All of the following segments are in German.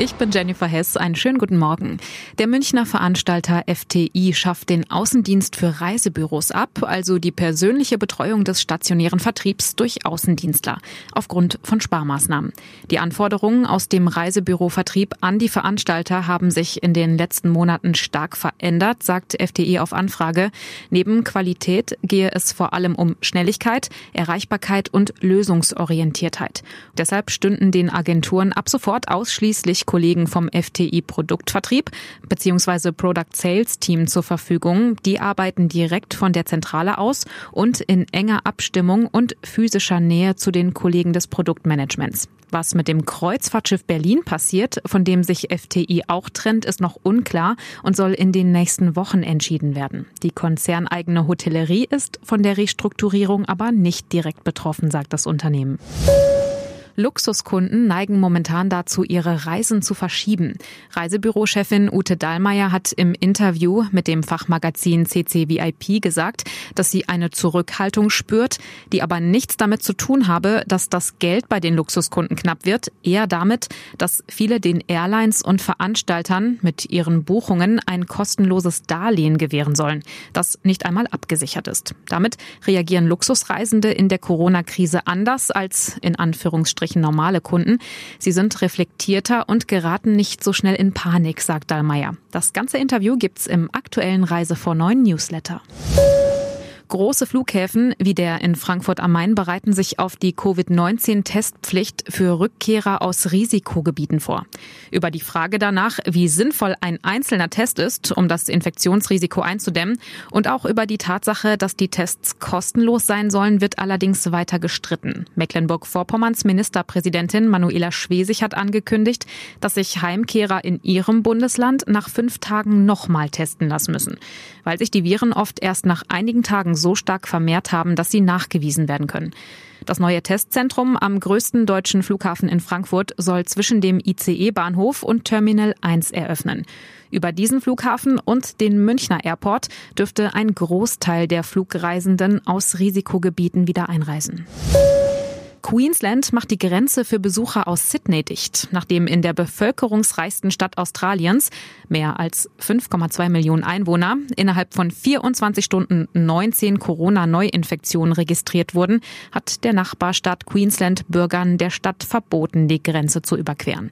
Ich bin Jennifer Hess. Einen schönen guten Morgen. Der Münchner Veranstalter FTI schafft den Außendienst für Reisebüros ab, also die persönliche Betreuung des stationären Vertriebs durch Außendienstler, aufgrund von Sparmaßnahmen. Die Anforderungen aus dem Reisebürovertrieb an die Veranstalter haben sich in den letzten Monaten stark verändert, sagt FTI auf Anfrage. Neben Qualität gehe es vor allem um Schnelligkeit, Erreichbarkeit und Lösungsorientiertheit. Deshalb stünden den Agenturen ab sofort ausschließlich Kollegen vom FTI Produktvertrieb bzw. Product Sales Team zur Verfügung. Die arbeiten direkt von der Zentrale aus und in enger Abstimmung und physischer Nähe zu den Kollegen des Produktmanagements. Was mit dem Kreuzfahrtschiff Berlin passiert, von dem sich FTI auch trennt, ist noch unklar und soll in den nächsten Wochen entschieden werden. Die konzerneigene Hotellerie ist von der Restrukturierung aber nicht direkt betroffen, sagt das Unternehmen. Luxuskunden neigen momentan dazu, ihre Reisen zu verschieben. Reisebürochefin Ute Dahlmeier hat im Interview mit dem Fachmagazin CCVIP gesagt, dass sie eine Zurückhaltung spürt, die aber nichts damit zu tun habe, dass das Geld bei den Luxuskunden knapp wird, eher damit, dass viele den Airlines und Veranstaltern mit ihren Buchungen ein kostenloses Darlehen gewähren sollen, das nicht einmal abgesichert ist. Damit reagieren Luxusreisende in der Corona-Krise anders als in Anführungsstrichen Anführungsstrichen normale Kunden. Sie sind reflektierter und geraten nicht so schnell in Panik, sagt Dallmayr. Das ganze Interview gibt's im aktuellen Reise vor neun Newsletter. Große Flughäfen wie der in Frankfurt am Main bereiten sich auf die Covid-19-Testpflicht für Rückkehrer aus Risikogebieten vor. Über die Frage danach, wie sinnvoll ein einzelner Test ist, um das Infektionsrisiko einzudämmen, und auch über die Tatsache, dass die Tests kostenlos sein sollen, wird allerdings weiter gestritten. Mecklenburg-Vorpommerns Ministerpräsidentin Manuela Schwesig hat angekündigt, dass sich Heimkehrer in ihrem Bundesland nach fünf Tagen nochmal testen lassen müssen, weil sich die Viren oft erst nach einigen Tagen so stark vermehrt haben, dass sie nachgewiesen werden können. Das neue Testzentrum am größten deutschen Flughafen in Frankfurt soll zwischen dem ICE-Bahnhof und Terminal 1 eröffnen. Über diesen Flughafen und den Münchner Airport dürfte ein Großteil der Flugreisenden aus Risikogebieten wieder einreisen. Queensland macht die Grenze für Besucher aus Sydney dicht, nachdem in der bevölkerungsreichsten Stadt Australiens, mehr als 5,2 Millionen Einwohner, innerhalb von 24 Stunden 19 Corona-Neuinfektionen registriert wurden, hat der Nachbarstaat Queensland Bürgern der Stadt verboten, die Grenze zu überqueren.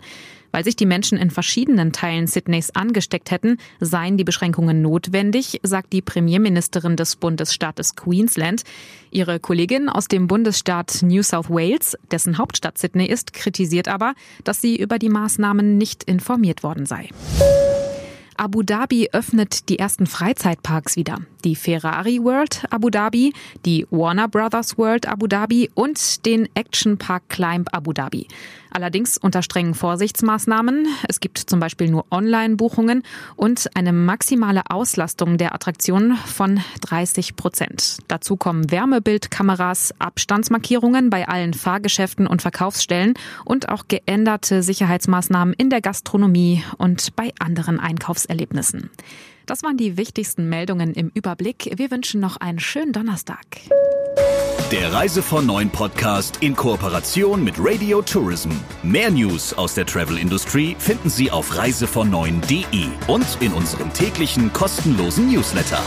Weil sich die Menschen in verschiedenen Teilen Sydneys angesteckt hätten, seien die Beschränkungen notwendig, sagt die Premierministerin des Bundesstaates Queensland. Ihre Kollegin aus dem Bundesstaat New South Wales, dessen Hauptstadt Sydney ist, kritisiert aber, dass sie über die Maßnahmen nicht informiert worden sei. Abu Dhabi öffnet die ersten Freizeitparks wieder. Die Ferrari World Abu Dhabi, die Warner Brothers World Abu Dhabi und den Action Park Climb Abu Dhabi. Allerdings unter strengen Vorsichtsmaßnahmen. Es gibt zum Beispiel nur Online-Buchungen und eine maximale Auslastung der Attraktionen von 30 Prozent. Dazu kommen Wärmebildkameras, Abstandsmarkierungen bei allen Fahrgeschäften und Verkaufsstellen und auch geänderte Sicherheitsmaßnahmen in der Gastronomie und bei anderen Einkaufserlebnissen. Das waren die wichtigsten Meldungen im Überblick. Wir wünschen noch einen schönen Donnerstag. Der Reise von Neuen Podcast in Kooperation mit Radio Tourism. Mehr News aus der Travel Industry finden Sie auf reisevon und in unserem täglichen kostenlosen Newsletter.